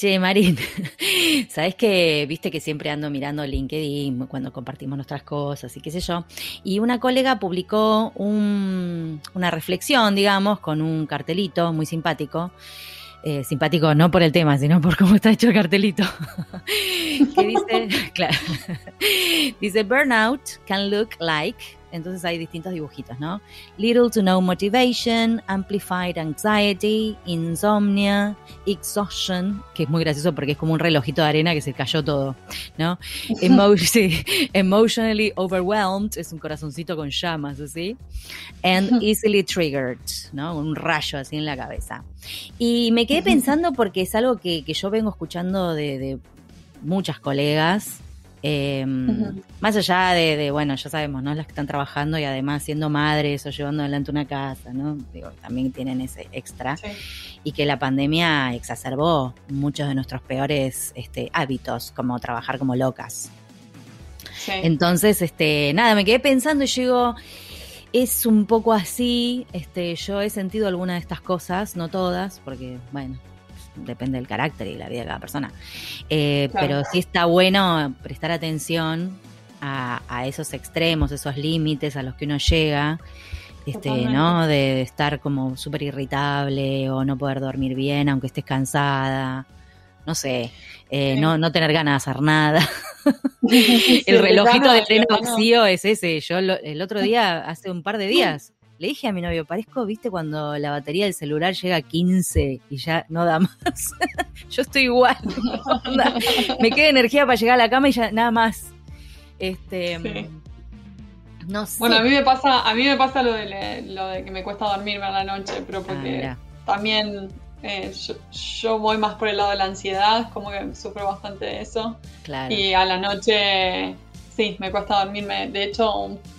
Che, Marín, sabes que viste que siempre ando mirando LinkedIn cuando compartimos nuestras cosas y qué sé yo. Y una colega publicó un, una reflexión, digamos, con un cartelito muy simpático. Eh, simpático no por el tema, sino por cómo está hecho el cartelito. que dice, dice, Burnout can look like entonces hay distintos dibujitos, ¿no? Little to no motivation, amplified anxiety, insomnia, exhaustion, que es muy gracioso porque es como un relojito de arena que se cayó todo, ¿no? emotionally overwhelmed, es un corazoncito con llamas, así. And easily triggered, ¿no? Un rayo así en la cabeza. Y me quedé pensando porque es algo que, yo vengo escuchando de, de muchas colegas Em, más allá de, bueno, ya sabemos, ¿no? Las que están trabajando y además siendo madres o llevando adelante una casa, ¿no? Digo, también tienen ese extra. Y que la pandemia exacerbó muchos de nuestros peores este, hábitos, como trabajar como locas. Entonces, este, nada, me quedé pensando y digo, es un poco así, este, yo he sentido alguna de estas cosas, no todas, porque, bueno, depende del carácter y la vida de cada persona. Eh, pero sí está bueno prestar atención a, esos extremos, esos límites a los que uno llega, este, ¿no? De, estar como súper irritable o no poder dormir bien aunque estés cansada. No sé, eh, no, no tener ganas de hacer nada. el relojito de tren vacío es ese. Yo el otro día, hace un par de días, le dije a mi novio, parezco, viste, cuando la batería del celular llega a 15 y ya no da más. Yo estoy igual. Me queda energía para llegar a la cama y ya nada más. Este. No sé. Bueno, a mí me pasa, a mí me pasa lo de, lo de que me cuesta dormirme a la noche, pero porque ah, también eh, yo, voy más por el lado de la ansiedad, como que sufro bastante de eso. Claro. Y a la noche Sí, me cuesta dormirme. De hecho,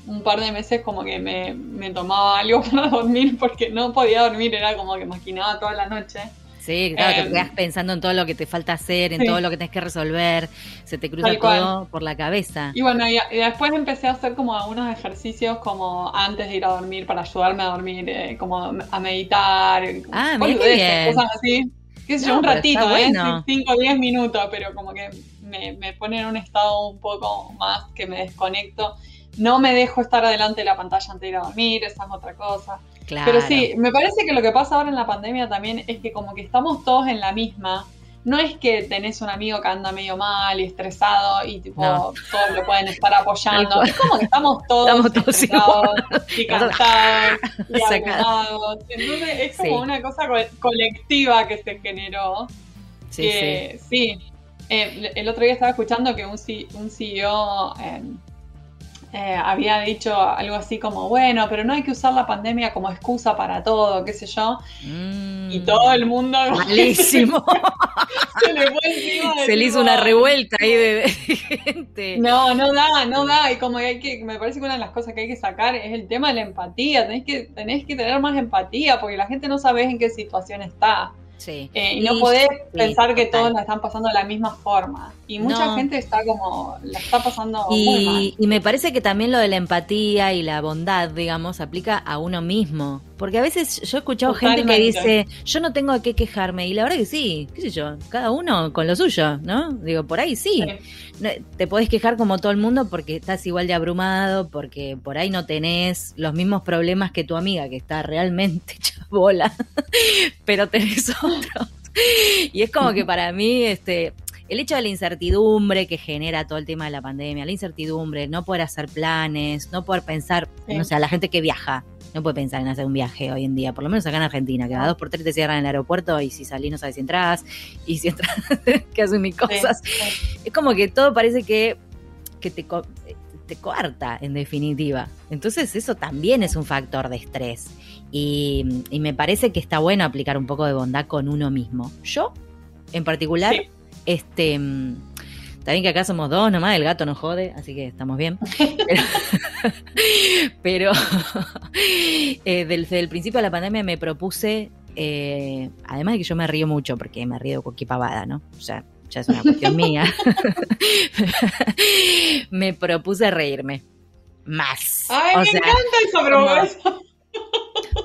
un, par de meses como que me, tomaba algo para dormir porque no podía dormir, era como que maquinaba toda la noche. Sí, claro, te em, quedas pensando en todo lo que te falta hacer, en todo lo que tienes que resolver, se te cruza todo por la cabeza. Y bueno, y, después empecé a hacer como algunos ejercicios como antes de ir a dormir para ayudarme a dormir, eh, como a meditar, ah, cosas así. Qué sé yo, un ratito, ¿eh? 5 o 10 minutos, pero como que me, pone en un estado un poco más que me desconecto. No me dejo estar adelante de la pantalla antes de ir a dormir, esa es otra cosa. Pero sí, me parece que lo que pasa ahora en la pandemia también es que como que estamos todos en la misma. No es que tenés un amigo que anda medio mal y estresado y tipo todos lo pueden estar apoyando. Es como que estamos todos, estamos y cansados y abrumados. Entonces es como una cosa colectiva que se generó. Sí, sí. sí, eh, el otro día estaba escuchando que un, un CEO em, eh, había dicho algo así como, bueno, pero no hay que usar la pandemia como excusa para todo, qué sé yo. y mm. todo el mundo... Malísimo. se le, fue se le hizo una revuelta ahí de, gente. No, no da, no da. Y como hay que, me parece que una de las cosas que hay que sacar es el tema de la empatía. Tenés que, tenés que tener más empatía porque la gente no sabe en qué situación está. Eh, y no podés pensar que todos la están pasando de la misma forma. Y mucha gente está como, la está pasando y, muy mal. Y me parece que también lo de la empatía y la bondad, digamos, aplica a uno mismo. Porque a veces yo he escuchado gente que dice, yo no tengo a qué quejarme. Y la verdad que sí, qué sé yo, cada uno con lo suyo, ¿no? Digo, por ahí sí. Te podés quejar como todo el mundo porque estás igual de abrumado, porque por ahí no tenés los mismos problemas que tu amiga, que está realmente chabola, pero tenés otros. Y es como que para mí, este, el hecho de la incertidumbre que genera todo el tema de la pandemia, la incertidumbre, no poder hacer planes, no poder pensar, no sé, a la gente que viaja, no puede pensar en hacer un viaje hoy en día, por lo menos acá en Argentina, que a dos por tres te cierran en el aeropuerto y si salís no sabes si entras, y si entras, que hacen mis cosas. Es como que todo parece que, que te, te coarta, en definitiva. Entonces eso también es un factor de estrés. Y, me parece que está bueno aplicar un poco de bondad con uno mismo. Yo, en particular, este Está bien que acá somos dos nomás, el gato no jode, así que estamos bien. Pero, eh, desde el principio de la pandemia me propuse, eh, además de que yo me río mucho, porque me río con pavada, ¿no? O sea, ya es una cuestión mía. me propuse reírme. Más. Ay, me encanta esa promesa.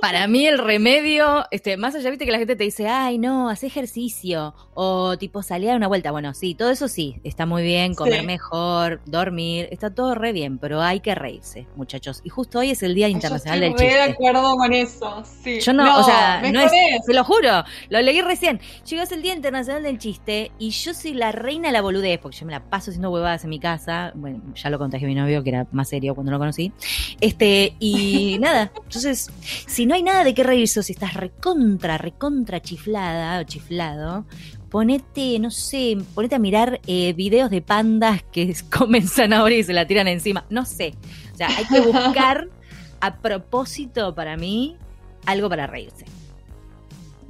Para mí el remedio, este, más allá, viste que la gente te dice, ay, no, haz ejercicio, o tipo salir a una vuelta. Bueno, sí, todo eso sí, está muy bien, comer mejor, dormir, está todo re bien, pero hay que reírse, muchachos. Y justo hoy es el Día Internacional del Chiste. Estoy de acuerdo con eso, sí. Yo no, o sea, no es, te lo juro, lo leí recién. Llegó el Día Internacional del Chiste y yo soy la reina de la boludez, porque yo me la paso haciendo huevadas en mi casa. Bueno, ya lo conté a mi novio, que era más serio cuando lo conocí. Este, y nada, entonces, si no hay nada de qué reírse, o si estás recontra, recontra chiflada o chiflado, ponete, no sé, ponete a mirar eh, videos de pandas que comen zanahoria y se la tiran encima. No sé. O sea, hay que buscar a propósito para mí algo para reírse.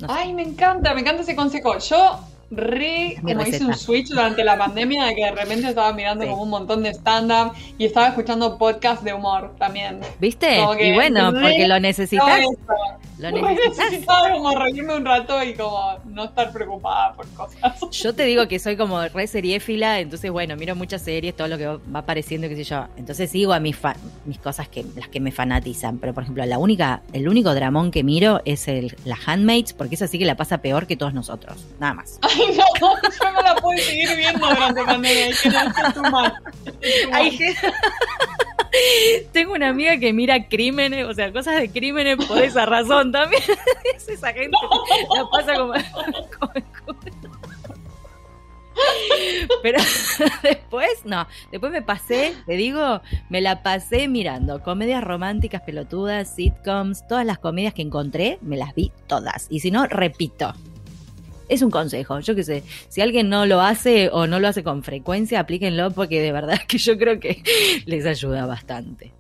Ay, me encanta, me encanta ese consejo. Yo re, como hice un switch durante la pandemia de que de repente estaba mirando como un montón de stand-up y estaba escuchando podcasts de humor también. ¿Viste? y bueno, porque lo necesitas. Lo necesitaba como reírme un rato y como no estar preocupada por cosas. Yo te digo que soy como re seriéfila, entonces bueno, miro muchas series, todo lo que va apareciendo, qué sé yo. Entonces sigo a mis mis cosas que las que me fanatizan, pero por ejemplo, la única el único dramón que miro es el la Handmaids, porque esa sí que la pasa peor que todos nosotros, nada más. Ay, no, yo no la puedo seguir viendo durante pandemia, que no mal. Tengo una amiga que mira crímenes, o sea, cosas de crímenes por esa razón también. es esa gente la pasa como, Pero después, no, después me pasé, te digo, me la pasé mirando comedias románticas pelotudas, sitcoms, todas las comedias que encontré, me las vi todas. Y si no, repito. Es un consejo, yo qué sé. Si alguien no lo hace o no lo hace con frecuencia, aplíquenlo porque de verdad que yo creo que les ayuda bastante.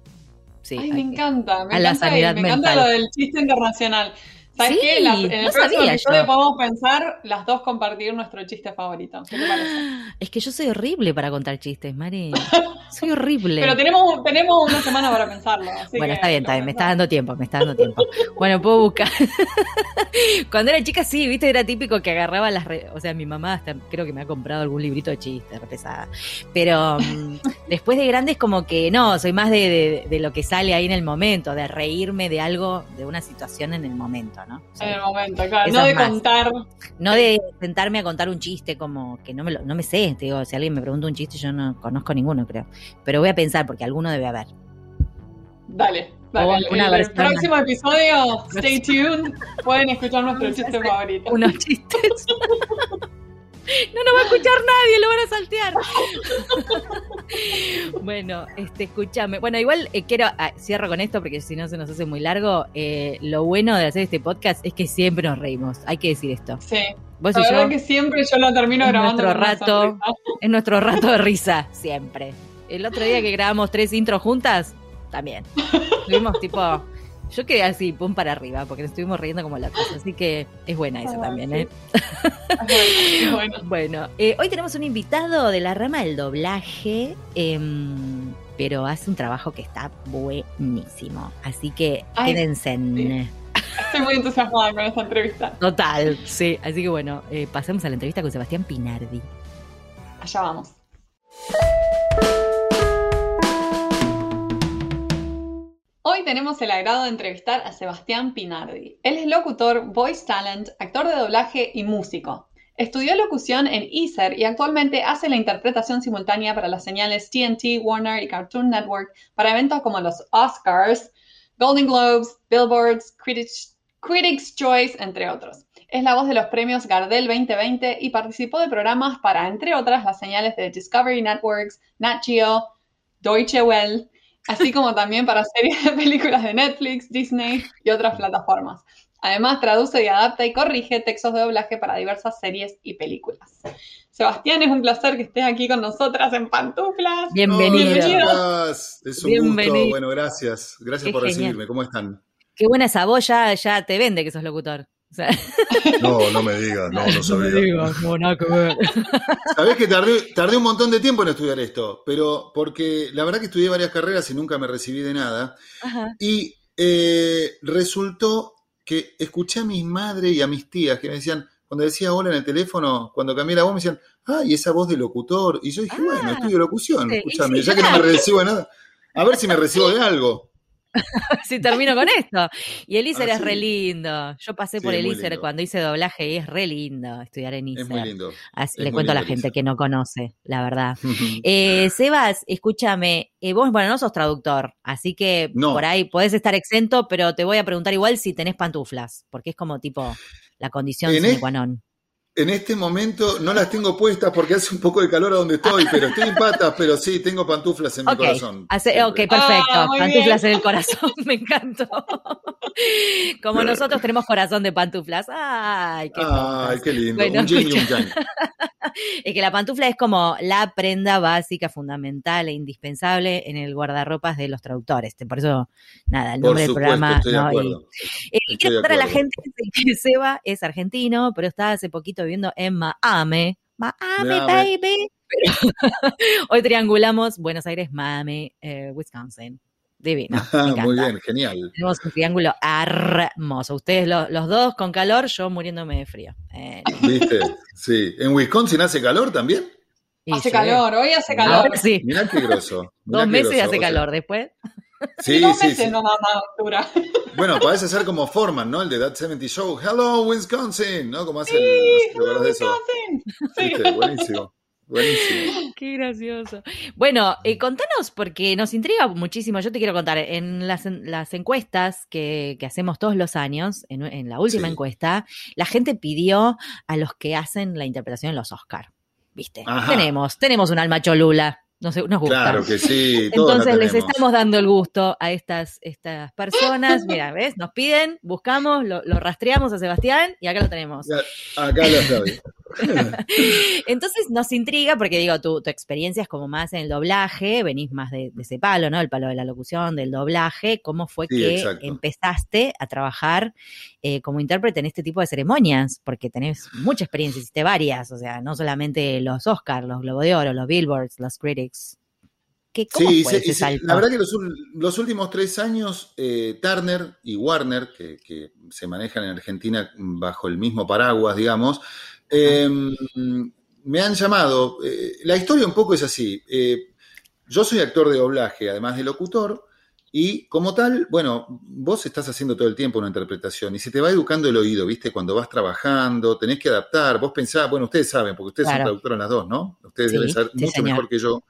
Sí, Ay, me encanta, me, encanta, me encanta lo del chiste internacional. ¿Sabes qué? en el no próximo episodio podemos pensar las dos compartir nuestro chiste favorito. ¿Qué te parece? Es que yo soy horrible para contar chistes, Mari. Soy horrible. Pero tenemos, tenemos una semana para pensarlo. bueno, está bien, está bien. Me está dando tiempo, me está dando tiempo. bueno, puedo buscar. Cuando era chica, sí, viste, era típico que agarraba las. O sea, mi mamá hasta creo que me ha comprado algún librito de chistes, pesada. Pero mm, después de grande es como que no, soy más de, de lo que sale ahí en el momento, de reírme de algo, de una situación en el momento en el momento, claro. No de contar. No de sentarme a contar un chiste como que no me, lo, no me sé. Te digo, si alguien me pregunta un chiste, yo no conozco ninguno, creo. Pero voy a pensar porque alguno debe haber. Dale, dale. En el, próximo episodio, stay tuned. Pueden escuchar nuestro chiste favorito. Unos chistes. No nos va a escuchar nadie, lo van a saltear. bueno, este, escúchame. Bueno, igual eh, quiero, ah, cierro con esto porque si no se nos hace muy largo. Eh, lo bueno de hacer este podcast es que siempre nos reímos. Hay que decir esto. Sí. ¿Vos la verdad que siempre yo lo termino grabando. Nuestro rato, es nuestro rato de risa, siempre. El otro día que grabamos tres intros juntas, también. Tuvimos tipo yo quedé así, pum para arriba, porque nos estuvimos riendo como la cosa. Así que es buena esa ah, también, ¿eh? bueno, bueno eh, hoy tenemos un invitado de la rama del doblaje, em, pero hace un trabajo que está buenísimo. Así que quédense en. Estoy muy entusiasmada con esta entrevista. Total, sí. Así que bueno, eh, pasemos a la entrevista con Sebastián Pinardi. Allá vamos. Hoy tenemos el agrado de entrevistar a Sebastián Pinardi. Él es locutor, voice talent, actor de doblaje y músico. Estudió locución en ISER y actualmente hace la interpretación simultánea para las señales TNT, Warner y Cartoon Network para eventos como los Oscars, Golden Globes, Billboards, Critics, Critics Choice, entre otros. Es la voz de los premios Gardel 2020 y participó de programas para, entre otras, las señales de Discovery Networks, Nat Geo, Deutsche Welle, así como también para series de películas de Netflix, Disney y otras plataformas. Además, traduce y adapta y corrige textos de doblaje para diversas series y películas. Sebastián, es un placer que estés aquí con nosotras en Pantuflas. Bienvenido. Es un gusto. Bueno, gracias. Gracias por recibirme. ¿Cómo están? Qué buena esa voz, ya, ya te vende que sos locutor. No, no me digas, no, no sabía. No digas, no, Sabés que tardé, un montón de tiempo en estudiar esto, pero porque la verdad que estudié varias carreras y nunca me recibí de nada. Y eh, resultó que escuché a mi madre y a mis tías que me decían, cuando decía hola en el teléfono, cuando cambié la voz, me decían, ay, esa voz de locutor. Y yo dije, bueno, ah, estudio locución, escúchame, ya que no me recibo de nada, a ver si me recibo de algo. si termino con esto. Y el ISER ah, es re lindo. Yo pasé por el ISER cuando hice doblaje y es re lindo estudiar en ISER. Es muy lindo. le cuento a la gente que no conoce, la verdad. eh, Sebas, escúchame, eh, vos, bueno, no sos traductor, así que por ahí podés estar exento, pero te voy a preguntar igual si tenés pantuflas, porque es como tipo la condición sine qua non. En este momento no las tengo puestas porque hace un poco de calor a donde estoy, pero estoy en patas, pero sí, tengo pantuflas en mi corazón. ok, perfecto. Ah, pantuflas en el corazón, me encantó. Como nosotros tenemos corazón de pantuflas. Ay, qué, Ay, qué lindo. un yin y un yang. Es que la pantufla es como la prenda básica, fundamental e indispensable en el guardarropas de los traductores. Por eso, nada, el nombre del programa. ¿no? Y, quiero contar a la gente que Seba es argentino, pero está hace poquito viviendo en Miami. Miami, baby. hoy triangulamos Buenos Aires, Miami, eh, Wisconsin. Divino. Muy bien, genial. Tenemos un triángulo hermoso. Ustedes los dos con calor, yo muriéndome de frío. Eh, ¿Viste? Sí. ¿En Wisconsin hace calor también? hace calor, hoy hace calor. sí. Mirá qué groso. Dos meses hace calor, después. Sí, sí, altura. Bueno, parece ser como Forman, ¿no? El de That 70 Show. Hello, Wisconsin, ¿no? Como hace sí, el. Hello, Wisconsin. Sí. Buenísimo. Buenísimo. Qué gracioso. Bueno, eh, contanos, porque nos intriga muchísimo. Yo te quiero contar, en las, las encuestas que, que, hacemos todos los años, en, en la última encuesta, la gente pidió a los que hacen la interpretación en los Oscar. ¿Viste? Tenemos, tenemos un alma cholula nos, nos gusta. Claro que sí. Entonces les estamos dando el gusto a estas, estas personas. Mira, ¿ves? Nos piden, buscamos, lo, rastreamos a Sebastián y acá lo tenemos. acá lo estoy. Entonces nos intriga porque digo, tu, tu, experiencia es como más en el doblaje, venís más de, ese palo, ¿no? El palo de la locución, del doblaje. ¿Cómo fue que empezaste a trabajar eh, como intérprete en este tipo de ceremonias? Porque tenés mucha experiencia, hiciste varias, o sea, no solamente los Oscars, los Globo de Oro, los Billboards, los Critics. ¿Qué, cómo sí, fue ese la verdad que los, últimos tres años, eh, Turner y Warner, que, que se manejan en Argentina bajo el mismo paraguas, digamos, Em, me han llamado. Eh, la historia un poco es así. Yo soy actor de doblaje, además de locutor, y como tal, bueno, vos estás haciendo todo el tiempo una interpretación y se te va educando el oído, ¿viste? Cuando vas trabajando, tenés que adaptar. Vos pensás, bueno, ustedes saben, porque ustedes son traductores las dos, ¿no? Ustedes deben saber mucho mejor que yo.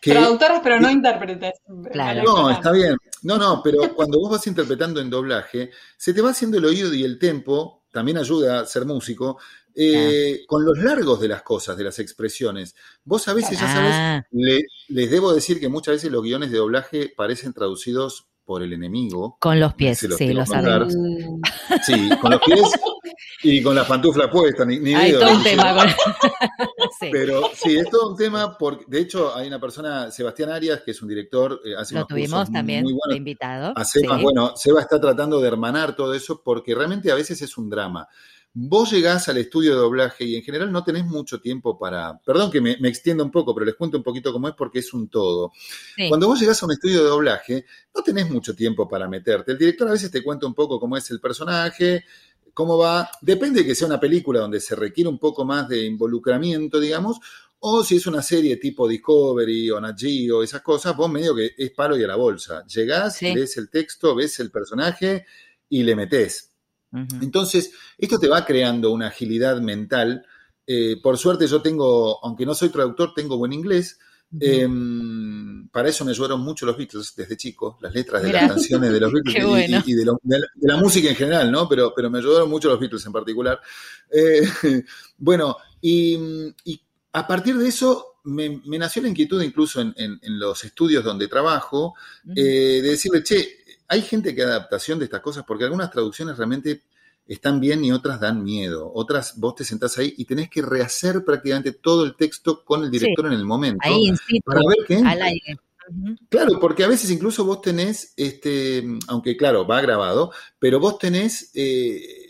Traductores, pero no intérpretes. No, está bien. No, no, pero cuando vos vas interpretando en doblaje, se te va haciendo el oído y el tempo, también ayuda a ser músico, eh, con los largos de las cosas, de las expresiones. Vos a veces, ya sabes, ah. les debo decir que muchas veces los guiones de doblaje parecen traducidos por el enemigo. Con los pies, sí, lo sabemos. Sí, con los pies y con las pantuflas puestas, ni, ni Hay todo un tema. Pero sí, es todo un tema, porque de hecho hay una persona, Sebastián Arias, que es un director, eh, hace Lo tuvimos también muy de invitado. Bueno, Seba está tratando de hermanar todo eso porque realmente a veces es un drama. Vos llegás al estudio de doblaje y en general no tenés mucho tiempo para. Perdón que me, extienda un poco, pero les cuento un poquito cómo es porque es un todo. Cuando vos llegás a un estudio de doblaje, no tenés mucho tiempo para meterte. El director a veces te cuenta un poco cómo es el personaje, cómo va. Depende de que sea una película donde se requiere un poco más de involucramiento, digamos, o si es una serie tipo Discovery o Nat o esas cosas, vos medio que es palo y a la bolsa. Llegás, lees el texto, ves el personaje y le metés. Entonces, esto te va creando una agilidad mental. Eh, por suerte yo tengo, aunque no soy traductor, tengo buen inglés. Em, para eso me ayudaron mucho los Beatles desde chico, las letras de las canciones de los Beatles y, de, la, música en general, ¿no? Pero, pero me ayudaron mucho los Beatles en particular. Eh, bueno, y, a partir de eso me, nació la inquietud incluso en, los estudios donde trabajo, eh, de decirle, che, hay gente que adaptación de estas cosas, porque algunas traducciones realmente están bien y otras dan miedo. Otras, vos te sentás ahí y tenés que rehacer prácticamente todo el texto con el director en el momento. Ahí, para ver qué. Al aire. Claro, porque a veces incluso vos tenés, este, aunque claro, va grabado, pero vos tenés eh,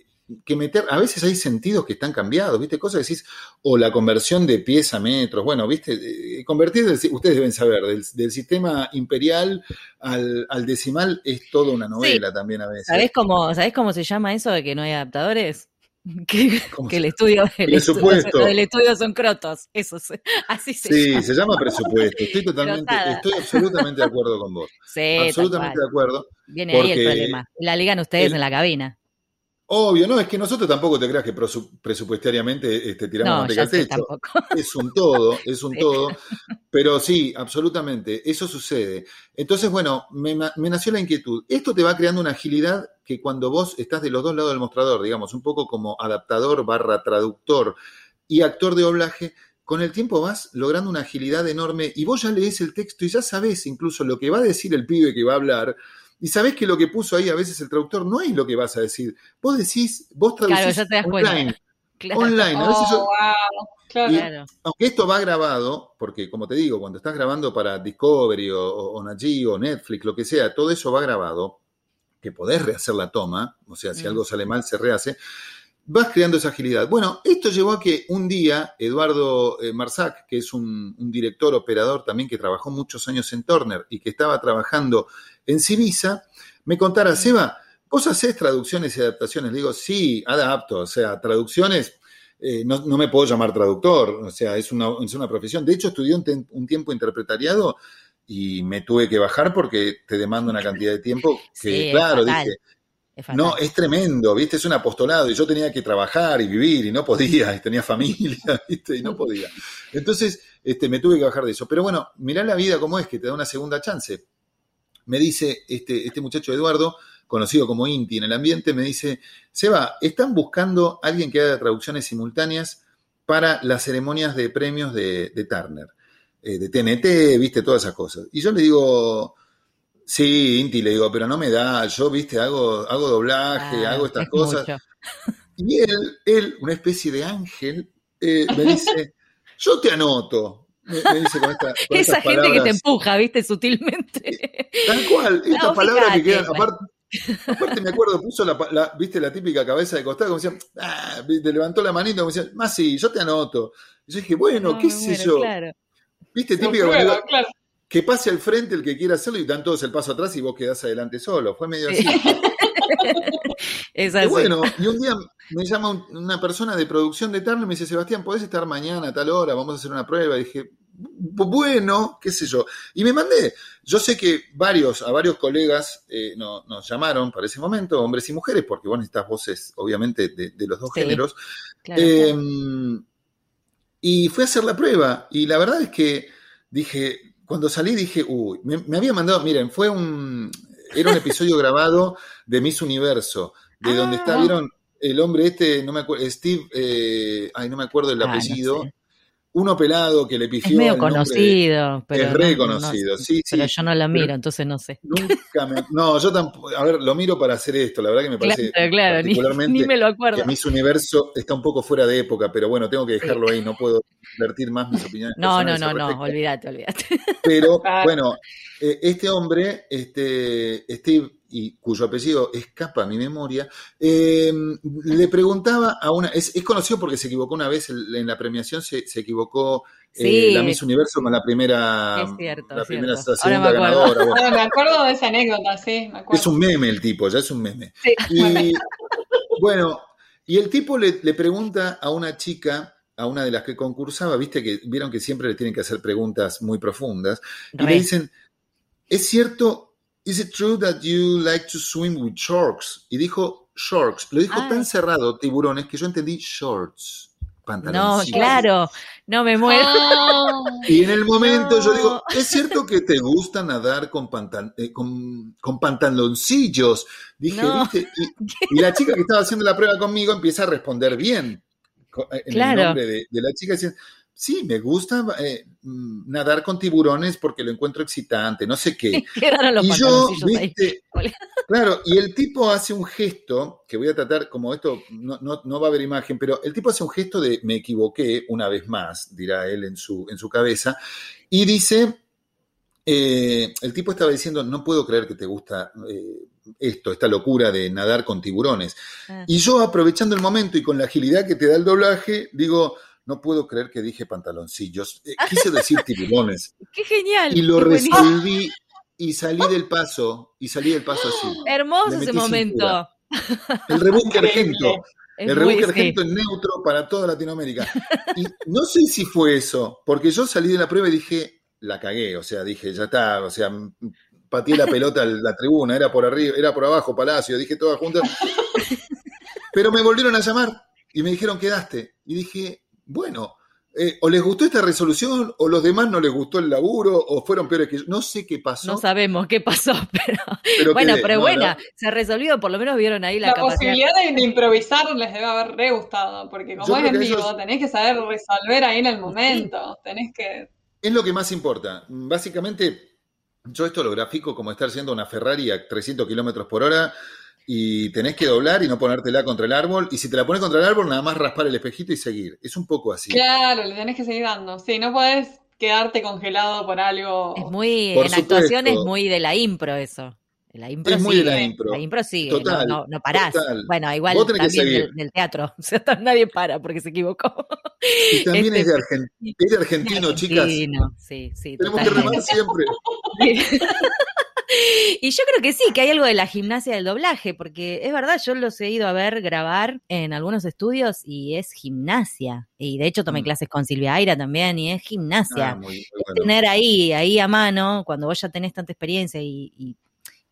que meter, a veces hay sentidos que están cambiados, ¿viste? Cosas que decís, o la conversión de pies a metros, bueno, ¿viste? Eh, convertir, ustedes deben saber, del, sistema imperial al, decimal es toda una novela también a veces. ¿Sabés cómo, ¿Sabés cómo se llama eso de que no hay adaptadores? Que, el estudio, el estudio, el estudio son crotos, eso así se Sí, se llama presupuesto. Estoy totalmente, estoy absolutamente de acuerdo con vos. Sí, absolutamente de acuerdo. Viene ahí el problema. La ligan ustedes en la cabina. Obvio, no, es que nosotros tampoco te creas que presupuestariamente este, tiramos no, manteca al techo. Es un todo, es un todo. Pero sí, absolutamente, eso sucede. Entonces, bueno, me, nació la inquietud. Esto te va creando una agilidad que cuando vos estás de los dos lados del mostrador, digamos, un poco como adaptador barra traductor y actor de doblaje, con el tiempo vas logrando una agilidad enorme y vos ya lees el texto y ya sabes incluso lo que va a decir el pibe que va a hablar y sabés que lo que puso ahí a veces el traductor no es lo que vas a decir. Vos decís, vos traducís online. Online. Oh, claro. aunque esto va grabado, porque como te digo, cuando estás grabando para Discovery o, o, o Netflix, lo que sea, todo eso va grabado, que podés rehacer la toma, o sea, si mm. algo sale mal se rehace, vas creando esa agilidad. Bueno, esto llevó a que un día Eduardo eh, Marzac, que es un, director operador también que trabajó muchos años en Turner y que estaba trabajando en Civisa, me contara, Seba, ¿vos hacés traducciones y adaptaciones? Le digo, sí, adapto, o sea, traducciones, eh, no, me puedo llamar traductor, o sea, es una, es una profesión. De hecho, estudié un, tiempo interpretariado y me tuve que bajar porque te demanda una cantidad de tiempo que, claro, dije, no, es tremendo, ¿viste? Es un apostolado y yo tenía que trabajar y vivir y no podía, y tenía familia, ¿viste? Y no podía. Entonces, este, me tuve que bajar de eso. Pero bueno, mirá la vida como es, que te da una segunda chance. Me dice este, este muchacho Eduardo, conocido como Inti en el ambiente, me dice, Seba, están buscando a alguien que haga traducciones simultáneas para las ceremonias de premios de, Turner, eh, de TNT, viste, todas esas cosas. Y yo le digo, Sí, Inti, le digo, pero no me da, yo, viste, hago, hago doblaje, ah, hago estas cosas. Y él, él, una especie de ángel, eh, me dice, yo te anoto. Me, dice con esta, Esa gente que te empuja, viste, sutilmente. Tal cual, estas palabras que quedan, aparte, aparte me acuerdo, puso la, viste, la típica cabeza de costado, como decía, ah, te levantó la manita, como decía, más sí, yo te anoto. Y yo dije, bueno, qué sé yo. Viste, típica, claro que pase al frente el que quiera hacerlo y dan todos el paso atrás y vos quedás adelante solo. Fue medio así. es así. Y bueno, y un día me llama una persona de producción de Turner y me dice, Sebastián, ¿podés estar mañana a tal hora? Vamos a hacer una prueba. Y dije, bueno, qué sé yo. Y me mandé. Yo sé que varios, a varios colegas eh, nos llamaron para ese momento, hombres y mujeres, porque vos necesitas voces, obviamente, de, los dos géneros. Em, y fui a hacer la prueba. Y la verdad es que dije, cuando salí dije, uy, me, había mandado, miren, fue un, era un episodio grabado de Miss Universo, de donde está, ah. vieron, el hombre este, no me acuerdo, Steve, eh, ay, no me acuerdo el ah, apellido, uno pelado que le pifió. Es medio conocido, pero. Es reconocido, sí, sí. Pero yo no lo miro, entonces no sé. Nunca me. No, yo tampoco. A ver, lo miro para hacer esto, la verdad que me parece. Claro, claro, particularmente ni, me lo acuerdo. Que Miss Universo está un poco fuera de época, pero bueno, tengo que dejarlo ahí, no puedo invertir más mis opiniones. No, no, no, no, olvídate, olvídate. Pero bueno, eh, este hombre, este Steve y cuyo apellido escapa a mi memoria, em, le preguntaba a una, es, conocido porque se equivocó una vez en la premiación, se, equivocó eh, la Miss Universo con la primera, es cierto, la primera segunda ganadora. me acuerdo de esa anécdota, sí, me acuerdo. Es un meme el tipo, ya es un meme. y, bueno, y el tipo le, pregunta a una chica a una de las que concursaba, viste que vieron que siempre le tienen que hacer preguntas muy profundas, y le dicen, ¿es cierto Is it true that you like to swim with sharks? Y dijo sharks. Lo dijo tan cerrado, tiburones, que yo entendí shorts. No, claro, no me muero. Y en el momento yo digo, ¿es cierto que te gusta nadar con, eh, con, pantaloncillos? Dije, ¿viste? Y, la chica que estaba haciendo la prueba conmigo empieza a responder bien. En el nombre de, de la chica, diciendo, sí, me gusta eh, nadar con tiburones porque lo encuentro excitante, no sé qué. y yo, viste, claro, y el tipo hace un gesto, que voy a tratar, como esto no, va a haber imagen, pero el tipo hace un gesto de me equivoqué una vez más, dirá él en su, en su cabeza, y dice, eh, el tipo estaba diciendo, no puedo creer que te gusta eh, esto, esta locura de nadar con tiburones. Ah. Y yo aprovechando el momento y con la agilidad que te da el doblaje, digo, no puedo creer que dije pantaloncillos. Eh, quise decir tiburones. ¡Qué genial! Y lo resolví y salí del paso, y salí del paso así. Hermoso ese momento. El rebusque argento. el rebusque argento en neutro para toda Latinoamérica. Y no sé si fue eso, porque yo salí de la prueba y dije, la cagué, o sea, dije, ya está, o sea, pateé la pelota a la tribuna, era por arriba, era por abajo, Palacio, dije todas juntas. Pero me volvieron a llamar y me dijeron, quedaste. Y dije, bueno, eh, o les gustó esta resolución o los demás no les gustó el laburo o fueron peores que yo. No sé qué pasó. No sabemos qué pasó, pero, bueno, pero buena, se resolvió, por lo menos vieron ahí la, la capacidad. posibilidad de, improvisar les debe haber re gustado, porque como es en vivo, tenés que saber resolver ahí en el momento, tenés que... Es lo que más importa. Básicamente, yo esto lo grafico como estar siendo una Ferrari a 300 kilómetros por hora y tenés que doblar y no ponértela contra el árbol. Y si te la pones contra el árbol, nada más raspar el espejito y seguir. Es un poco así. Claro, le tenés que seguir dando. Sí, no podés quedarte congelado por algo. Es muy, en actuación es muy de la impro eso. La impro es muy de la impro. La impro sigue, total, no, no, parás. Bueno, igual también del, teatro. O sea, nadie para porque se equivocó. Y también es, de este, es de argentino, chicas. Sí, sí. Tenemos que remar siempre. Y yo creo que sí, que hay algo de la gimnasia del doblaje, porque es verdad, yo los he ido a ver grabar en algunos estudios y es gimnasia. Y de hecho tomé mm. clases con Silvia Aira también y es gimnasia. Ah, Tener ahí, ahí a mano, cuando vos ya tenés tanta experiencia y,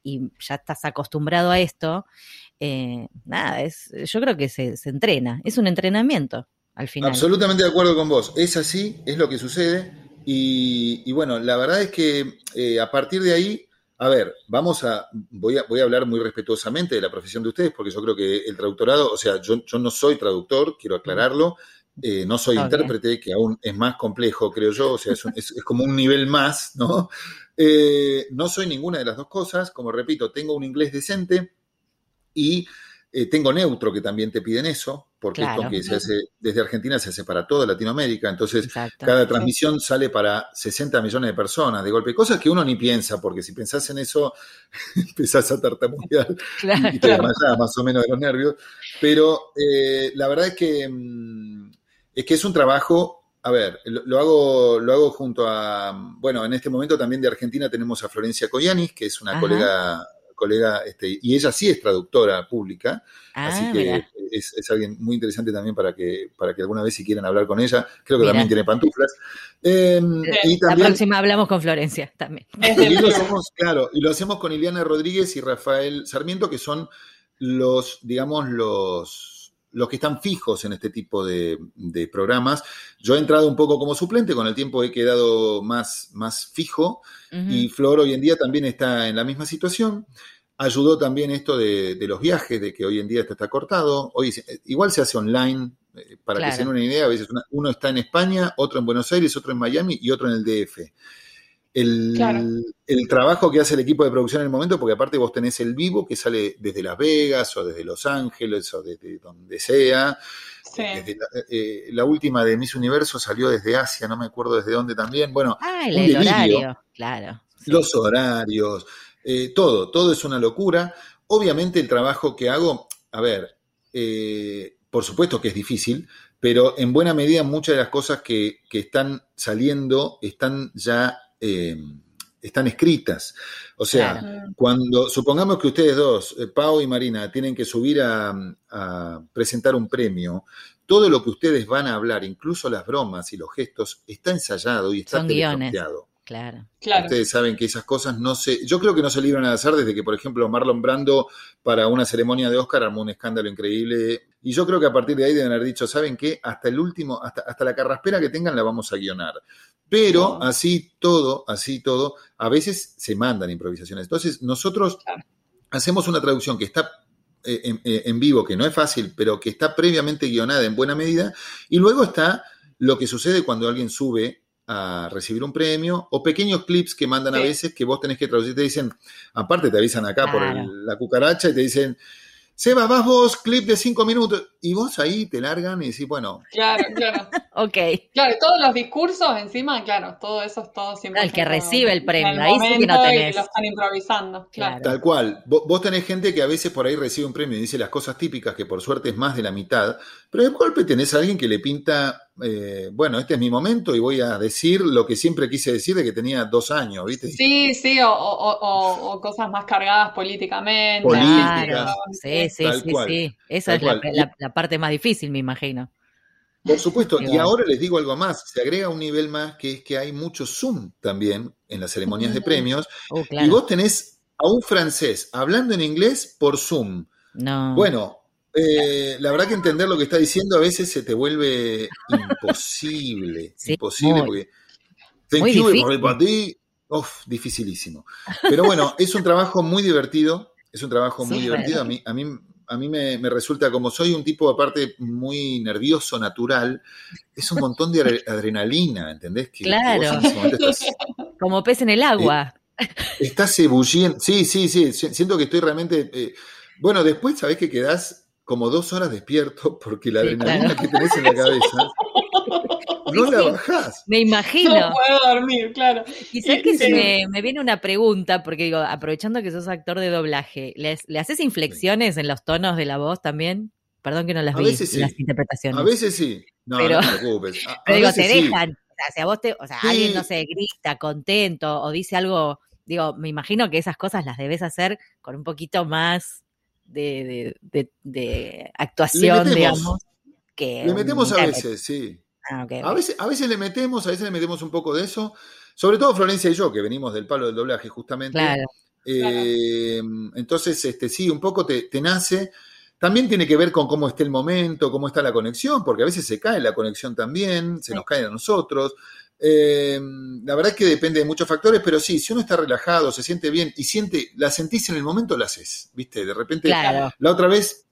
ya estás acostumbrado a esto, eh, nada, es, yo creo que se, entrena, es un entrenamiento al final. Absolutamente de acuerdo con vos, es así, es lo que sucede. Y, bueno, la verdad es que eh, a partir de ahí a ver, vamos a voy, a, voy a hablar muy respetuosamente de la profesión de ustedes, porque yo creo que el traductorado, o sea, yo, no soy traductor, quiero aclararlo, eh, no soy intérprete, que aún es más complejo, creo yo, o sea, es, como un nivel más, ¿no? Eh, no soy ninguna de las dos cosas, como repito, tengo un inglés decente y eh, tengo Neutro, que también te piden eso, porque esto que se hace desde Argentina se hace para toda Latinoamérica, entonces cada transmisión sale para 60 millones de personas de golpe, cosas que uno ni piensa, porque si pensás en eso, empezás a tartamudear y te desmayás más o menos de los nervios, pero eh, la verdad es que, mm, es que es un trabajo a ver, lo, hago, lo hago junto a, bueno, en este momento también de Argentina tenemos a Florencia Coyanis, que es una colega colega, este, y ella sí es traductora pública, así ah, que es, alguien muy interesante también para que, para que alguna vez si quieren hablar con ella, creo que también tiene pantuflas. Em, y la próxima hablamos con Florencia también. Y lo hacemos, claro, y lo hacemos con Iliana Rodríguez y Rafael Sarmiento, que son los, digamos, los los que están fijos en este tipo de, programas. Yo he entrado un poco como suplente, con el tiempo he quedado más, más fijo y Flor hoy en día también está en la misma situación. Ayudó también esto de, los viajes, de que hoy en día esto está cortado. Hoy igual se hace online, eh, para que se den una idea, a veces uno está en España, otro en Buenos Aires, otro en Miami y otro en el DF el, el, trabajo que hace el equipo de producción en el momento, porque aparte vos tenés el vivo que sale desde Las Vegas o desde Los Ángeles o desde donde sea. Eh, eh, la, última de Miss Universo salió desde Asia, no me acuerdo desde dónde también. Bueno, ah, el, horario, claro. Los horarios, eh, todo, todo es una locura. Obviamente el trabajo que hago, a ver, por supuesto que es difícil, pero en buena medida muchas de las cosas que, que están saliendo están ya eh, están escritas. O sea, cuando supongamos que ustedes dos, eh, Pau y Marina, tienen que subir a, presentar un premio, todo lo que ustedes van a hablar, incluso las bromas y los gestos, está ensayado y está Son Claro. Ustedes saben que esas cosas no se. Yo creo que no se libran a hacer desde que, por ejemplo, Marlon Brando, para una ceremonia de Oscar, armó un escándalo increíble. Y yo creo que a partir de ahí deben haber dicho, ¿saben qué? Hasta el último, hasta, hasta la carraspera que tengan la vamos a guionar. Pero así todo, así todo, a veces se mandan improvisaciones. Entonces, nosotros hacemos una traducción que está eh, eh, en, vivo, que no es fácil, pero que está previamente guionada en buena medida, y luego está lo que sucede cuando alguien sube a recibir un premio, o pequeños clips que mandan a veces que vos tenés que traducir, te dicen, aparte te avisan acá por la cucaracha y te dicen, Seba, vas vos, clip de cinco minutos. Y vos ahí te largan y decís, bueno. Claro, claro. ok. Claro, todos los discursos encima, claro, todo eso es todo siempre. El que recibe el premio, ahí sí que no tenés. lo están improvisando, claro. Tal cual. Vos, tenés gente que a veces por ahí recibe un premio y dice las cosas típicas, que por suerte es más de la mitad, pero de golpe tenés a alguien que le pinta eh, bueno, este es mi momento y voy a decir lo que siempre quise decir de que tenía dos años, ¿viste? Sí, sí, o, cosas más cargadas políticamente. Políticas. sí, sí, sí, sí. Esa es la, parte más difícil, me imagino. Por supuesto, y ahora les digo algo más, se agrega un nivel más que es que hay mucho Zoom también en las ceremonias de premios, oh, y vos tenés a un francés hablando en inglés por Zoom. No. Bueno, eh, la verdad que entender lo que está diciendo a veces se te vuelve imposible. imposible porque. Thank you everybody. Uf, dificilísimo. Pero bueno, es un trabajo muy divertido. Es un trabajo muy divertido. A mí, a mí, a mí me, resulta, como soy un tipo aparte muy nervioso, natural, es un montón de adrenalina, ¿entendés? claro. como pez en el agua. Eh, estás ebulliendo. Sí, sí, sí. Siento que estoy realmente. Eh, bueno, después sabés que quedás como dos horas despierto porque la adrenalina que tenés en la cabeza no la bajás. Me imagino. No puedo dormir, claro. Y sabes que se me, viene una pregunta, porque digo, aprovechando que sos actor de doblaje, ¿le haces inflexiones en los tonos de la voz también? Perdón que no las vi, las interpretaciones. A veces sí. No, pero, no te preocupes. pero digo, te dejan. O sea, si a vos te, o sea, alguien, no sé, grita, contento, o dice algo, digo, me imagino que esas cosas las debes hacer con un poquito más de, actuación, digamos. Que le metemos a veces, sí. Ah, a, veces, a veces le metemos, a veces le metemos un poco de eso. Sobre todo Florencia y yo, que venimos del palo del doblaje, justamente. Eh, entonces, este, sí, un poco te, te, nace. También tiene que ver con cómo esté el momento, cómo está la conexión, porque a veces se cae la conexión también, se nos cae a nosotros. Eh, la verdad es que depende de muchos factores, pero sí, si uno está relajado, se siente bien y siente, la sentís en el momento, la haces, ¿viste? De repente, la otra vez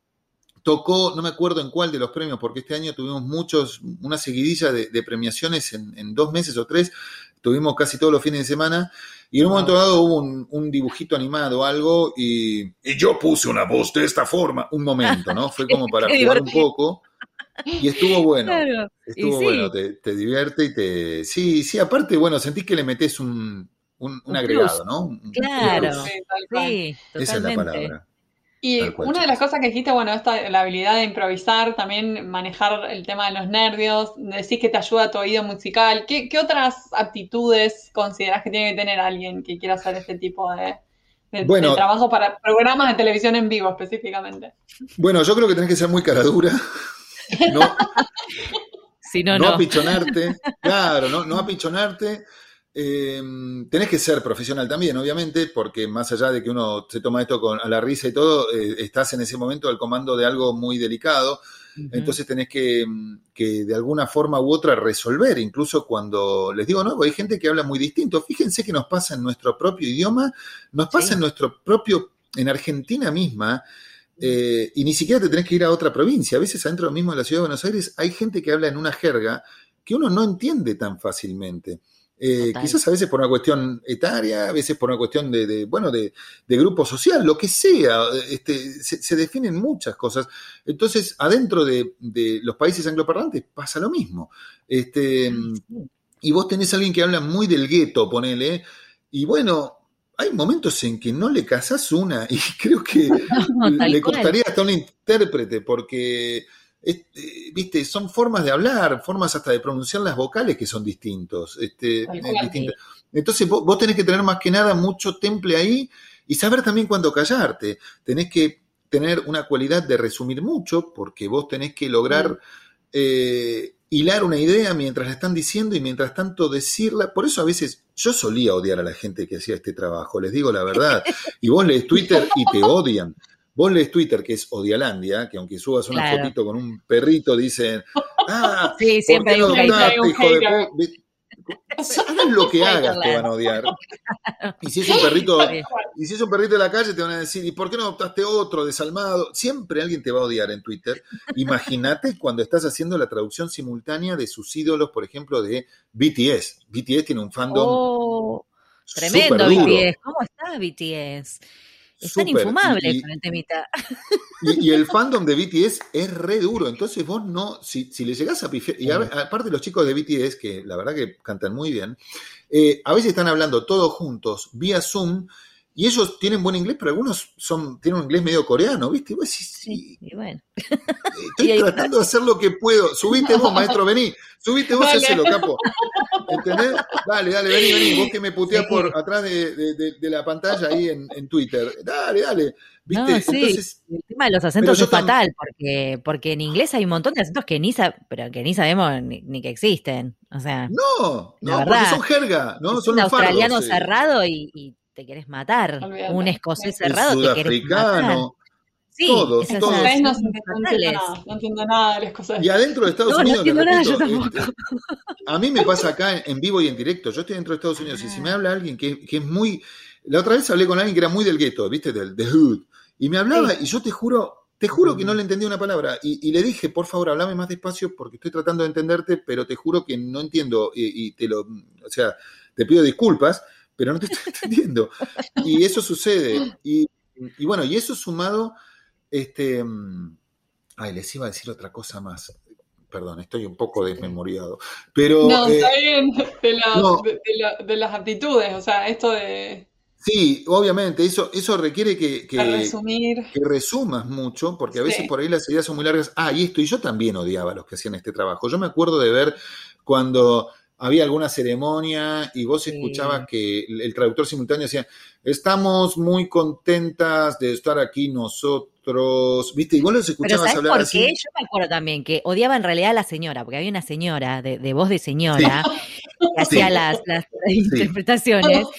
tocó, no me acuerdo en cuál de los premios, porque este año tuvimos muchos, una seguidilla de, premiaciones en, dos meses o tres, tuvimos casi todos los fines de semana, y en un momento dado hubo un, dibujito animado, algo, y, y, yo puse una voz de esta forma, un momento, ¿no? Fue como para jugar un poco. Y estuvo bueno. Estuvo bueno, te, divierte y te. Sí, sí, aparte, bueno, sentís que le metes un, un, agregado, ¿no? claro. Sí, Esa es la palabra. Y una de las cosas que dijiste, bueno, esta, la habilidad de improvisar, también manejar el tema de los nervios, decís que te ayuda a tu oído musical. ¿Qué, otras aptitudes consideras que tiene que tener alguien que quiera hacer este tipo de, trabajo para programas de televisión en vivo específicamente? Bueno, yo creo que tenés que ser muy cara dura. No, si no, no, apichonarte, claro, no, no apichonarte. Eh, tenés que ser profesional también, obviamente, porque más allá de que uno se toma esto con, a la risa y todo, eh, estás en ese momento al comando de algo muy delicado. Entonces tenés que, que, de alguna forma u otra resolver, incluso cuando les digo, no, hay gente que habla muy distinto. Fíjense que nos pasa en nuestro propio idioma, nos pasa en nuestro propio, en Argentina misma, eh, y ni siquiera te tenés que ir a otra provincia. A veces adentro mismo de la ciudad de Buenos Aires hay gente que habla en una jerga que uno no entiende tan fácilmente. Eh, quizás a veces por una cuestión etaria, a veces por una cuestión de, bueno, de, grupo social, lo que sea, este, se, definen muchas cosas. Entonces, adentro de, los países angloparlantes pasa lo mismo. Este, y vos tenés a alguien que habla muy del gueto, ponele, y bueno, hay momentos en que no le casas una y creo que le costaría hasta un intérprete porque, este, viste, son formas de hablar, formas hasta de pronunciar las vocales que son distintos. Este, eh, Entonces vos, tenés que tener más que nada mucho temple ahí y saber también cuándo callarte. Tenés que tener una cualidad de resumir mucho porque vos tenés que lograr... Eh, hilar una idea mientras la están diciendo y mientras tanto decirla. Por eso a veces yo solía odiar a la gente que hacía este trabajo, les digo la verdad. Y vos lees Twitter y te odian. Vos lees Twitter, que es Odialandia, que aunque subas una fotito con un perrito, dicen, ah, sí, siempre hijo de hagas lo que hagas, te van a odiar. Y si es un perrito, y si es un perrito de la calle, te van a decir, ¿y por qué no adoptaste otro desalmado? Siempre alguien te va a odiar en Twitter. Imagínate cuando estás haciendo la traducción simultánea de sus ídolos, por ejemplo, de BTS. BTS tiene un fandom. Oh, tremendo BTS. ¿Cómo está BTS? Es tan infumable y, con el temita. Y, el fandom de BTS es re duro. Entonces vos no, si, le llegás a pifiar, y aparte los chicos de BTS, que la verdad que cantan muy bien, eh, a veces están hablando todos juntos vía Zoom y ellos tienen buen inglés, pero algunos son, tienen un inglés medio coreano, ¿viste? Y vos decís, sí, y bueno. Estoy tratando de hacer lo que puedo. Subiste vos, maestro, vení. Subiste vos, ese lo capo. ¿Entendés? Dale, dale, vení, vení. Vos que me puteás por atrás de, de, de, la pantalla ahí en, en Twitter. Dale, dale. No, sí. el tema de los acentos es fatal, porque, porque en inglés hay un montón de acentos que ni, pero que ni sabemos ni, que existen. O sea, no, no, porque son jerga, ¿no? son un australiano cerrado y, te querés matar. Un escocés cerrado te querés matar. Sí, todos, todos. No, no, entiendo nada, no entiendo nada del escocés. Y adentro de Estados Unidos. No entiendo nada, yo tampoco. Este, a mí me pasa acá en vivo y en directo. Yo estoy dentro de Estados Unidos y si me habla alguien que, que es muy. La otra vez hablé con alguien que era muy del gueto, ¿viste? Del de hood. Y me hablaba, y yo te juro, te juro que no le entendí una palabra. Y, le dije, por favor, hablame más despacio porque estoy tratando de entenderte, pero te juro que no entiendo. Y, te lo, o sea, te pido disculpas, pero no te estoy entendiendo. Y eso sucede. Y, bueno, y eso sumado, este. Ay, les iba a decir otra cosa más. Perdón, estoy un poco desmemoriado. Pero. No, está eh, bien, de, de las aptitudes, o sea, esto de Sí, obviamente, eso, eso requiere que, que, que resumas mucho, porque a veces por ahí las ideas son muy largas. Ah, y esto, y yo también odiaba a los que hacían este trabajo. Yo me acuerdo de ver cuando había alguna ceremonia y vos escuchabas que el traductor simultáneo decía, estamos muy contentas de estar aquí nosotros, ¿viste? Y vos los escuchabas Pero hablar por así. qué? Yo me acuerdo también que odiaba en realidad a la señora, porque había una señora de, voz de señora que hacía las, interpretaciones.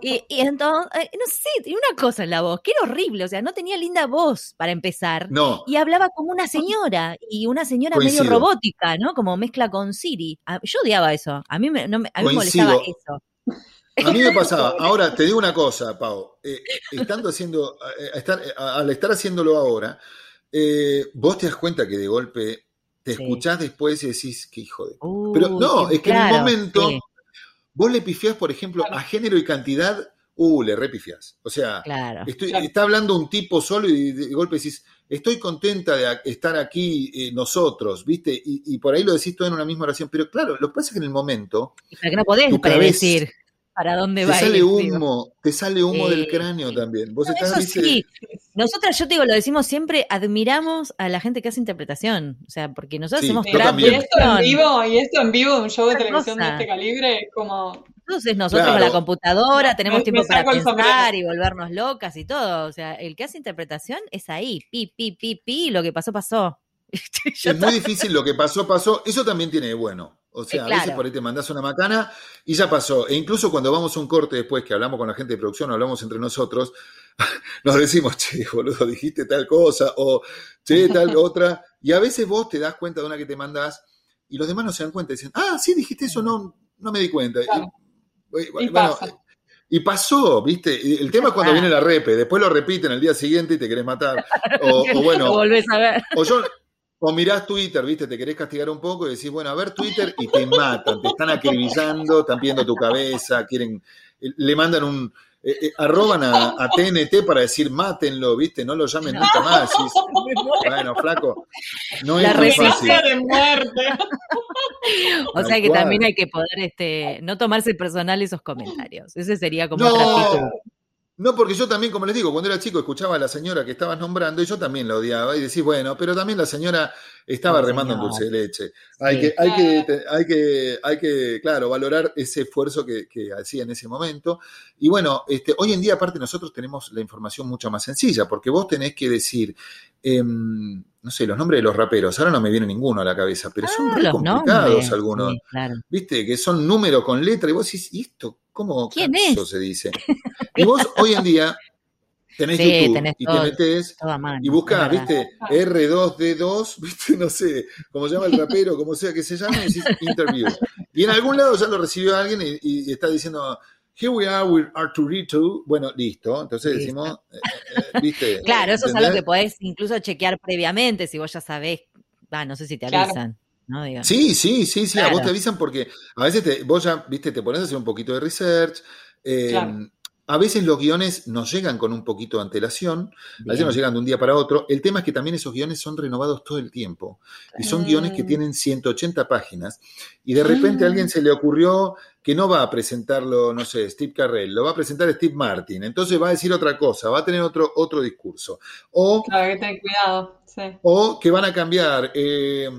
Y, entonces, eh, no sé, tenía una cosa en la voz, que era horrible, o sea, no tenía linda voz para empezar. No. Y hablaba como una señora, y una señora medio robótica, ¿no? Como mezcla con Siri. Ah, yo odiaba eso, a mí me, no, a mí me molestaba eso. A mí me pasaba. Ahora, te digo una cosa, Pau. Eh, estando haciendo, eh, estar, al estar haciéndolo ahora, vos te das cuenta que de golpe te escuchás después y decís, qué hijo de... Pero no, es que en el momento vos le pifiás, por ejemplo, a género y cantidad, uh, le repifiás. O sea, está hablando un tipo solo y de, golpe decís, estoy contenta de estar aquí eh, nosotros, ¿viste? Y, por ahí lo decís todo en una misma oración. Pero claro, lo que pasa es que en el momento... que no podés predecir para dónde va. Te sale humo, te sale humo del cráneo también. Vos eso sí. Nosotras, yo te digo, lo decimos siempre, admiramos a la gente que hace interpretación. O sea, porque nosotros hacemos sí, Y esto en vivo, y esto en vivo, un show de televisión de este calibre, como. Entonces nosotros con la computadora tenemos tiempo para pensar y volvernos locas y todo. O sea, el que hace interpretación es ahí, pi, pi, pi, pi, lo que pasó, pasó. es muy difícil, lo que pasó, pasó. Eso también tiene de bueno. O sea, a veces por ahí te mandas una macana y ya pasó. E incluso cuando vamos a un corte después que hablamos con la gente de producción, hablamos entre nosotros, nos decimos, che, boludo, dijiste tal cosa, o che, tal otra. Y a veces vos te das cuenta de una que te mandás y los demás no se dan cuenta y dicen, ah, sí, dijiste eso, no, no me di cuenta. Y, pasó, ¿viste? El tema es cuando viene la repe, después lo repiten el día siguiente y te querés matar. O, bueno. volvés a ver. O yo, o mirás Twitter, ¿viste? Te querés castigar un poco y decís, bueno, a ver Twitter y te matan, te están acribillando, están viendo tu cabeza, quieren, le mandan un, eh, eh, arroban a, TNT para decir mátenlo, ¿viste? No lo llamen nunca más. bueno, flaco, no es muy fácil. de muerte. o sea que también hay que poder este, no tomarse personal esos comentarios. Ese sería como no, no, porque yo también, como les digo, cuando era chico escuchaba a la señora que estabas nombrando y yo también la odiaba y decís, bueno, pero también la señora estaba remando en dulce de leche. Hay, que, hay, que, hay, que, hay que, claro, valorar ese esfuerzo que, hacía en ese momento. Y bueno, este, hoy en día aparte nosotros tenemos la información mucho más sencilla, porque vos tenés que decir, em, no sé, los nombres de los raperos, ahora no me viene ninguno a la cabeza, pero son muy ah, complicados algunos. Viste, que son números con letra y vos decís, ¿y esto cómo ¿Quién es? se dice? Y vos hoy en día tenés YouTube y te metés y buscás, viste, R2D2, viste, no sé, como se llama el rapero, como sea que se llame, y decís interview. Y en algún lado ya lo recibió alguien y, está diciendo, Here we are with Arturito. Bueno, listo. Entonces decimos, eh, eh, ¿viste? Claro, eso es algo que podés incluso chequear previamente si vos ya sabés. Ah, no sé si te avisan. Sí, sí, sí, sí, a vos te avisan porque a veces te, vos ya, viste, te pones a hacer un poquito de research, eh, a veces los guiones nos llegan con un poquito de antelación, a veces nos llegan de un día para otro. El tema es que también esos guiones son renovados todo el tiempo. Y son guiones que ah. tienen 180 páginas. Y de repente a alguien ah. se le ocurrió que no va a presentarlo, no sé, Steve Carrell, lo va a presentar Steve Martin. Entonces va a decir otra cosa, va a tener otro, otro discurso. O, claro, que ten cuidado. Sí. O que van a cambiar. Eh,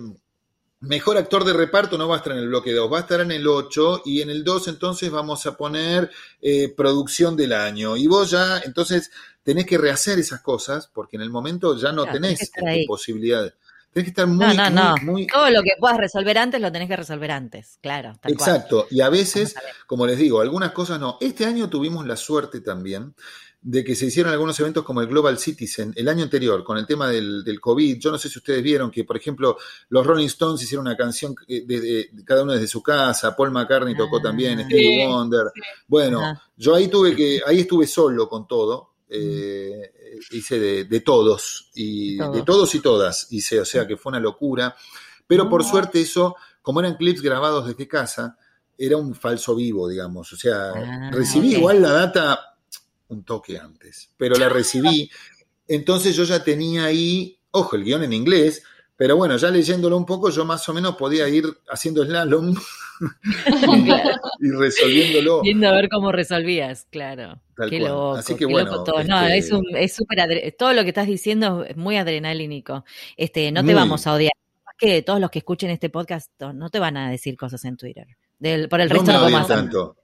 Mejor actor de reparto no va a estar en el bloque 2, va a estar en el 8 y en el 2 entonces vamos a poner eh, producción del año. Y vos ya, entonces, tenés que rehacer esas cosas porque en el momento ya no tenés posibilidad. Tenés que estar muy, no, no, no. Todo lo que puedas resolver antes lo tenés que resolver antes, claro. Exacto. Y a veces, como les digo, algunas cosas no. Este año tuvimos la suerte también de que se hicieron algunos eventos como el Global Citizen el año anterior con el tema del, del COVID. Yo no sé si ustedes vieron que, por ejemplo, los Rolling Stones hicieron una canción de, cada uno desde su casa, Paul McCartney tocó ah, también, Stevie Wonder. Bueno, yo ahí tuve que, ahí estuve solo con todo. Eh, hice de, todos y de todos y todas hice, o sea que fue una locura. Pero por suerte eso, como eran clips grabados desde casa, era un falso vivo, digamos. O sea, ah, recibí igual la data un toque antes, pero la recibí. Entonces yo ya tenía ahí, ojo, el guion en inglés, pero bueno, ya leyéndolo un poco, yo más o menos podía ir haciendo slalom y resolviéndolo. Viendo a ver cómo resolvías, claro. qué loco. Así que bueno. Todo. No, este es súper. todo lo que estás diciendo es muy adrenalínico. Este, no te vamos a odiar. que todos los que escuchen este podcast no te van a decir cosas en Twitter. Del, por el resto no, no tanto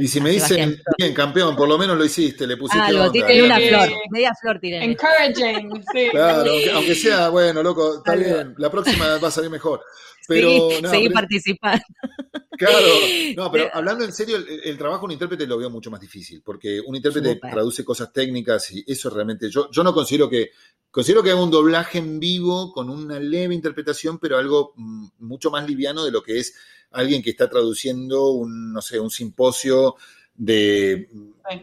y si me dicen, bien, campeón, por lo menos lo hiciste, le pusiste Algo, onda. una flor, media flor tiré. Encouraging, sí. Claro, aunque, sea, bueno, loco, está bien, la próxima va a salir mejor. Pero, sí, seguir participando. Claro, no, pero hablando en serio, el, trabajo de un intérprete lo veo mucho más difícil, porque un intérprete traduce cosas técnicas y eso realmente, yo, yo no considero que, considero que haga un doblaje en vivo con una leve interpretación, pero algo mm, mucho más liviano de lo que es alguien que está traduciendo un, no sé, un simposio de,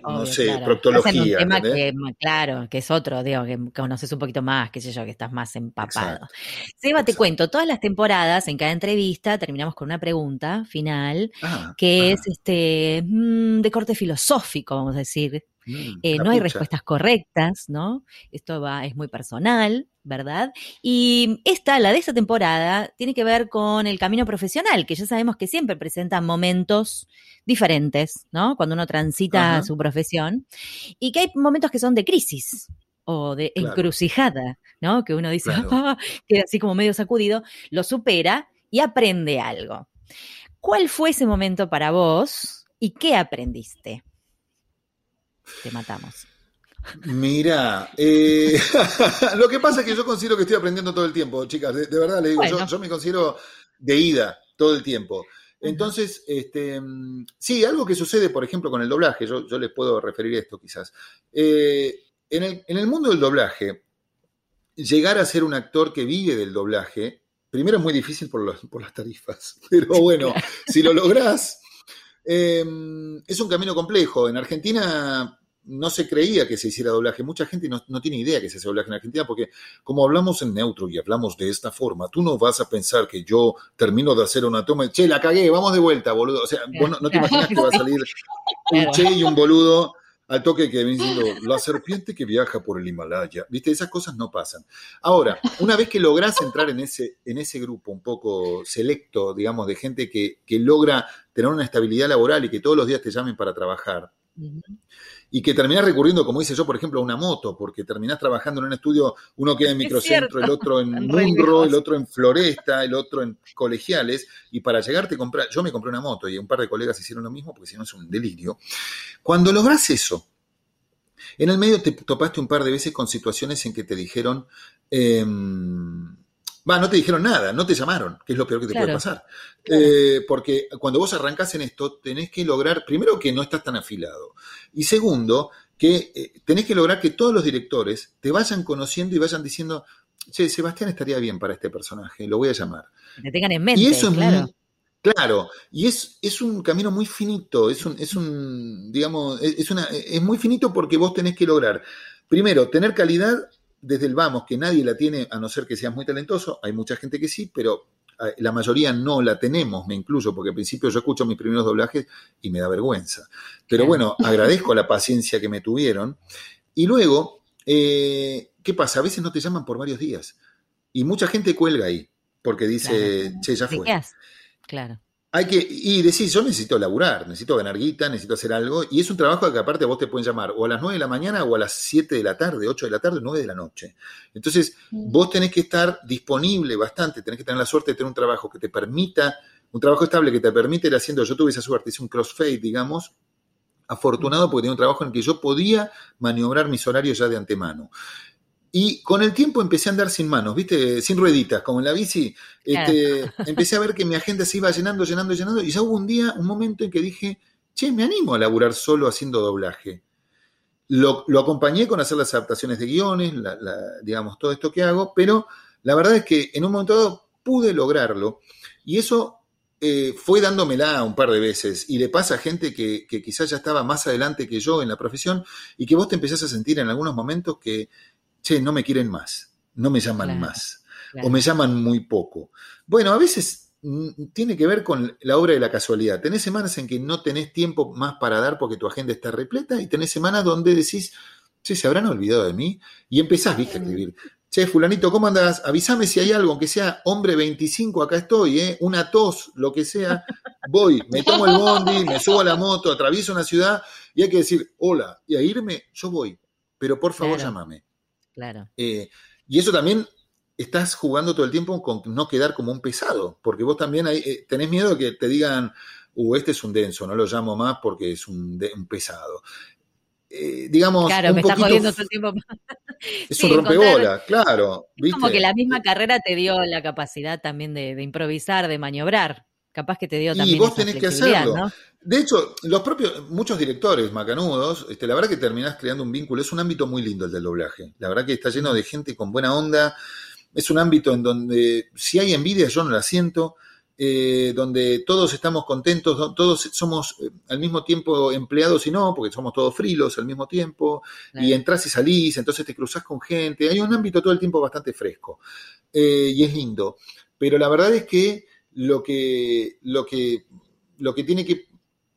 no sé, proctología. Un tema que, claro, que es otro, digo, que conoces un poquito más, qué sé yo, que estás más empapado. Seba, te cuento, todas las temporadas, en cada entrevista, terminamos con una pregunta final, ah, que es este mm, de corte filosófico, vamos a decir. Mm, eh, no hay respuestas correctas, ¿no? Esto va, es muy personal, ¿verdad? Y esta, la de esta temporada, tiene que ver con el camino profesional, que ya sabemos que siempre presenta momentos diferentes, ¿no? Cuando uno transita su profesión, y que hay momentos que son de crisis o de encrucijada, ¿no? Que uno dice, ah", que así como medio sacudido, lo supera y aprende algo. ¿Cuál fue ese momento para vos y qué aprendiste? Te matamos. Mira, eh, lo que pasa es que yo considero que estoy aprendiendo todo el tiempo, chicas. De, verdad le digo, yo, me considero de ida todo el tiempo. Entonces, este, sí, algo que sucede, por ejemplo, con el doblaje, yo, les puedo referir esto quizás. Eh, en, el, mundo del doblaje, llegar a ser un actor que vive del doblaje, primero es muy difícil por, por las tarifas, pero bueno, si lo lográs, em, es un camino complejo. En Argentina no se creía que se hiciera doblaje. Mucha gente no, tiene idea que se hace doblaje en Argentina porque como hablamos en neutro y hablamos de esta forma, tú no vas a pensar que yo termino de hacer una toma y, che, la cagué, vamos de vuelta, boludo. O sea, vos no, te imaginas que va a salir un che y un boludo al toque que viene diciendo la serpiente que viaja por el Himalaya. Viste, esas cosas no pasan. Ahora, una vez que logras entrar en ese, en ese grupo un poco selecto, digamos, de gente que, que logra tener una estabilidad laboral y que todos los días te llamen para trabajar, y que terminás recurriendo, como hice yo, por ejemplo, a una moto, porque terminás trabajando en un estudio, uno queda en microcentro, el otro en Munro, el otro en Floresta, el otro en colegiales, y para llegarte comprar, yo me compré una moto y un par de colegas hicieron lo mismo, porque si no es un delirio. Cuando logras eso, en el medio te topaste un par de veces con situaciones en que te dijeron, em, Va, no te dijeron nada, no te llamaron, que es lo peor que te puede pasar. Eh, porque cuando vos arrancás en esto, tenés que lograr, primero, que no estás tan afilado. Y segundo, que eh, tenés que lograr que todos los directores te vayan conociendo y vayan diciendo, che, Sebastián estaría bien para este personaje, lo voy a llamar. Que tengan en mente, y eso claro. Es claro, y es, es un camino muy finito, es un, es un digamos, es, una, es muy finito porque vos tenés que lograr, primero, tener calidad desde el vamos, que nadie la tiene a no ser que seas muy talentoso, hay mucha gente que sí, pero la mayoría no la tenemos, me incluyo, porque al principio yo escucho mis primeros doblajes y me da vergüenza. Pero bueno, agradezco la paciencia que me tuvieron. Y luego, eh, ¿qué pasa? A veces no te llaman por varios días. Y mucha gente cuelga ahí, porque dice, che, ya fue. Claro hay que, y decir, yo necesito laburar, necesito ganar guita, necesito hacer algo, y es un trabajo que aparte vos te pueden llamar o a las 9 de la mañana o a las 7 de la tarde, 8 de la tarde, 9 de la noche. Entonces, mm. vos tenés que estar disponible bastante, tenés que tener la suerte de tener un trabajo que te permita, un trabajo estable que te permite ir haciendo, yo tuve esa suerte, hice un crossfade, digamos, afortunado porque tenía un trabajo en el que yo podía maniobrar mis horarios ya de antemano. Y con el tiempo empecé a andar sin manos, ¿viste? Sin rueditas, como en la bici. Este, empecé a ver que mi agenda se iba llenando, llenando, llenando. Y ya hubo un día, un momento en que dije, che, me animo a laburar solo haciendo doblaje. Lo, acompañé con hacer las adaptaciones de guiones, digamos, todo esto que hago, pero la verdad es que en un momento dado pude lograrlo. Y eso eh, fue dándomela un par de veces. Y le pasa a gente que, que quizás ya estaba más adelante que yo en la profesión y que vos te empezás a sentir en algunos momentos que che, no me quieren más, no me llaman más, o me llaman muy poco. Bueno, a veces mm, tiene que ver con la obra de la casualidad. Tenés semanas en que no tenés tiempo más para dar porque tu agenda está repleta y tenés semanas donde decís, che, se habrán olvidado de mí y empezás, viste, a escribir. Che, fulanito, ¿cómo andás? Avísame si hay algo, aunque sea hombre 25, acá estoy, ¿eh? Una tos, lo que sea. Voy, me tomo el bondi, me subo a la moto, atravieso una ciudad y hay que decir, hola, y a irme, yo voy. Pero por favor, llámame. Claro. Eh, y eso también estás jugando todo el tiempo con no quedar como un pesado, porque vos también eh, tenés miedo de que te digan, uh, este es un denso, no lo llamo más porque es un, pesado. Eh, digamos, claro, me está jodiendo todo el tiempo. Es un rompebola, claro. Es como que la misma carrera te dio la capacidad también de, improvisar, de maniobrar. Capaz que te dio también. Y vos tenés que hacerlo. De hecho, los propios, muchos directores macanudos, este, la verdad que terminás creando un vínculo. Es un ámbito muy lindo el del doblaje. La verdad que está lleno de gente con buena onda. Es un ámbito en donde si hay envidia yo no la siento. Eh, donde todos estamos contentos, todos somos eh, al mismo tiempo empleados y no, porque somos todos frilos al mismo tiempo, y entras y salís, entonces te cruzas con gente. Hay un ámbito todo el tiempo bastante fresco eh, y es lindo. Pero la verdad es que lo que, lo que, lo que tiene que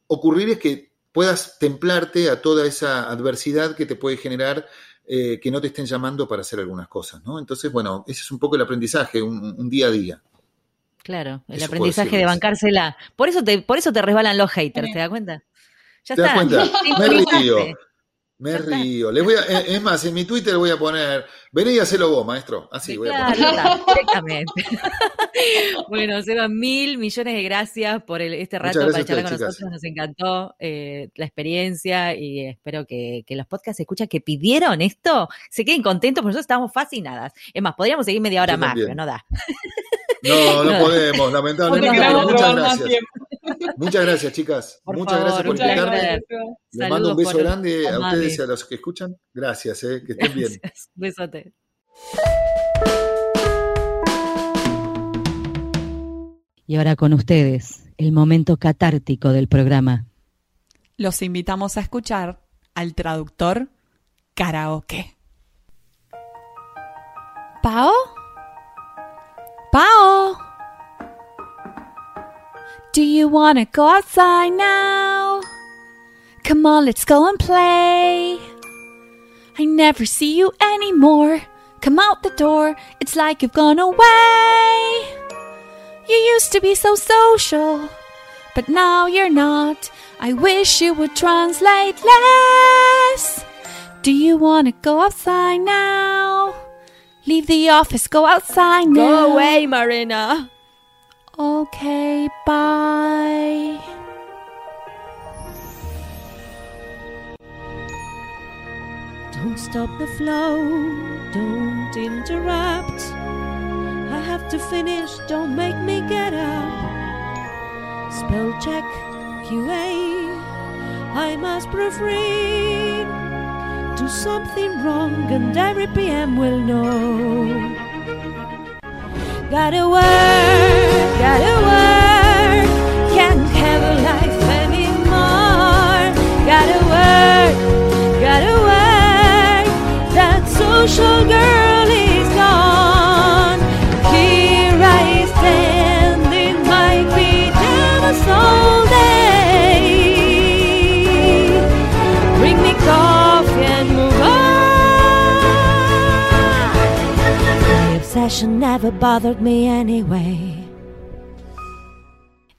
ocurrir es que puedas templarte a toda esa adversidad que te puede generar eh, que no te estén llamando para hacer algunas cosas, ¿no? Entonces, bueno, ese es un poco el aprendizaje, un, día a día. Claro, el aprendizaje de bancársela. Por eso te, por eso te resbalan los haters, ¿te das cuenta? Ya ¿Te das cuenta? Me río. Me río. Les voy a, eh, es más, en mi Twitter voy a poner, vení y hacelo vos, maestro. Así voy a poner. directamente. bueno, Seba, mil millones de gracias por este rato para charlar con nosotros. Nos encantó eh, la experiencia y espero que, los podcasts escuchan que pidieron esto se queden contentos, porque nosotros estamos fascinadas. Es más, podríamos seguir media hora más, pero no da. No, no, podemos, lamentablemente. muchas gracias. Muchas gracias, chicas. muchas gracias por invitarme. Les mando un beso grande a ustedes y a los que escuchan. Gracias, eh, que estén bien. Besote. Y ahora con ustedes, el momento catártico del programa. Los invitamos a escuchar al traductor karaoke. ¿Pao? ¿Pao? Do you wanna go outside now? Come on, let's go and play. I never see you anymore. Come out the door, it's like you've gone away. You used to be so social, but now you're not. I wish you would translate less. Do you wanna go outside now? Leave the office, go outside now. Go away, Marina. Okay, bye. Don't stop the flow, don't interrupt. I have to finish, don't make me get up. Spell check, QA, I must proofread. Do something wrong, and every PM will know. Gotta work, Gotta work, can't have a life anymore. Gotta work, gotta work. That social girl is gone. Here I stand in my pajamas all day. Bring me coffee and move on. The obsession never bothered me anyway.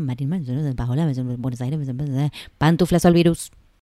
Marín, Buenos Aires, Pantuflas al virus.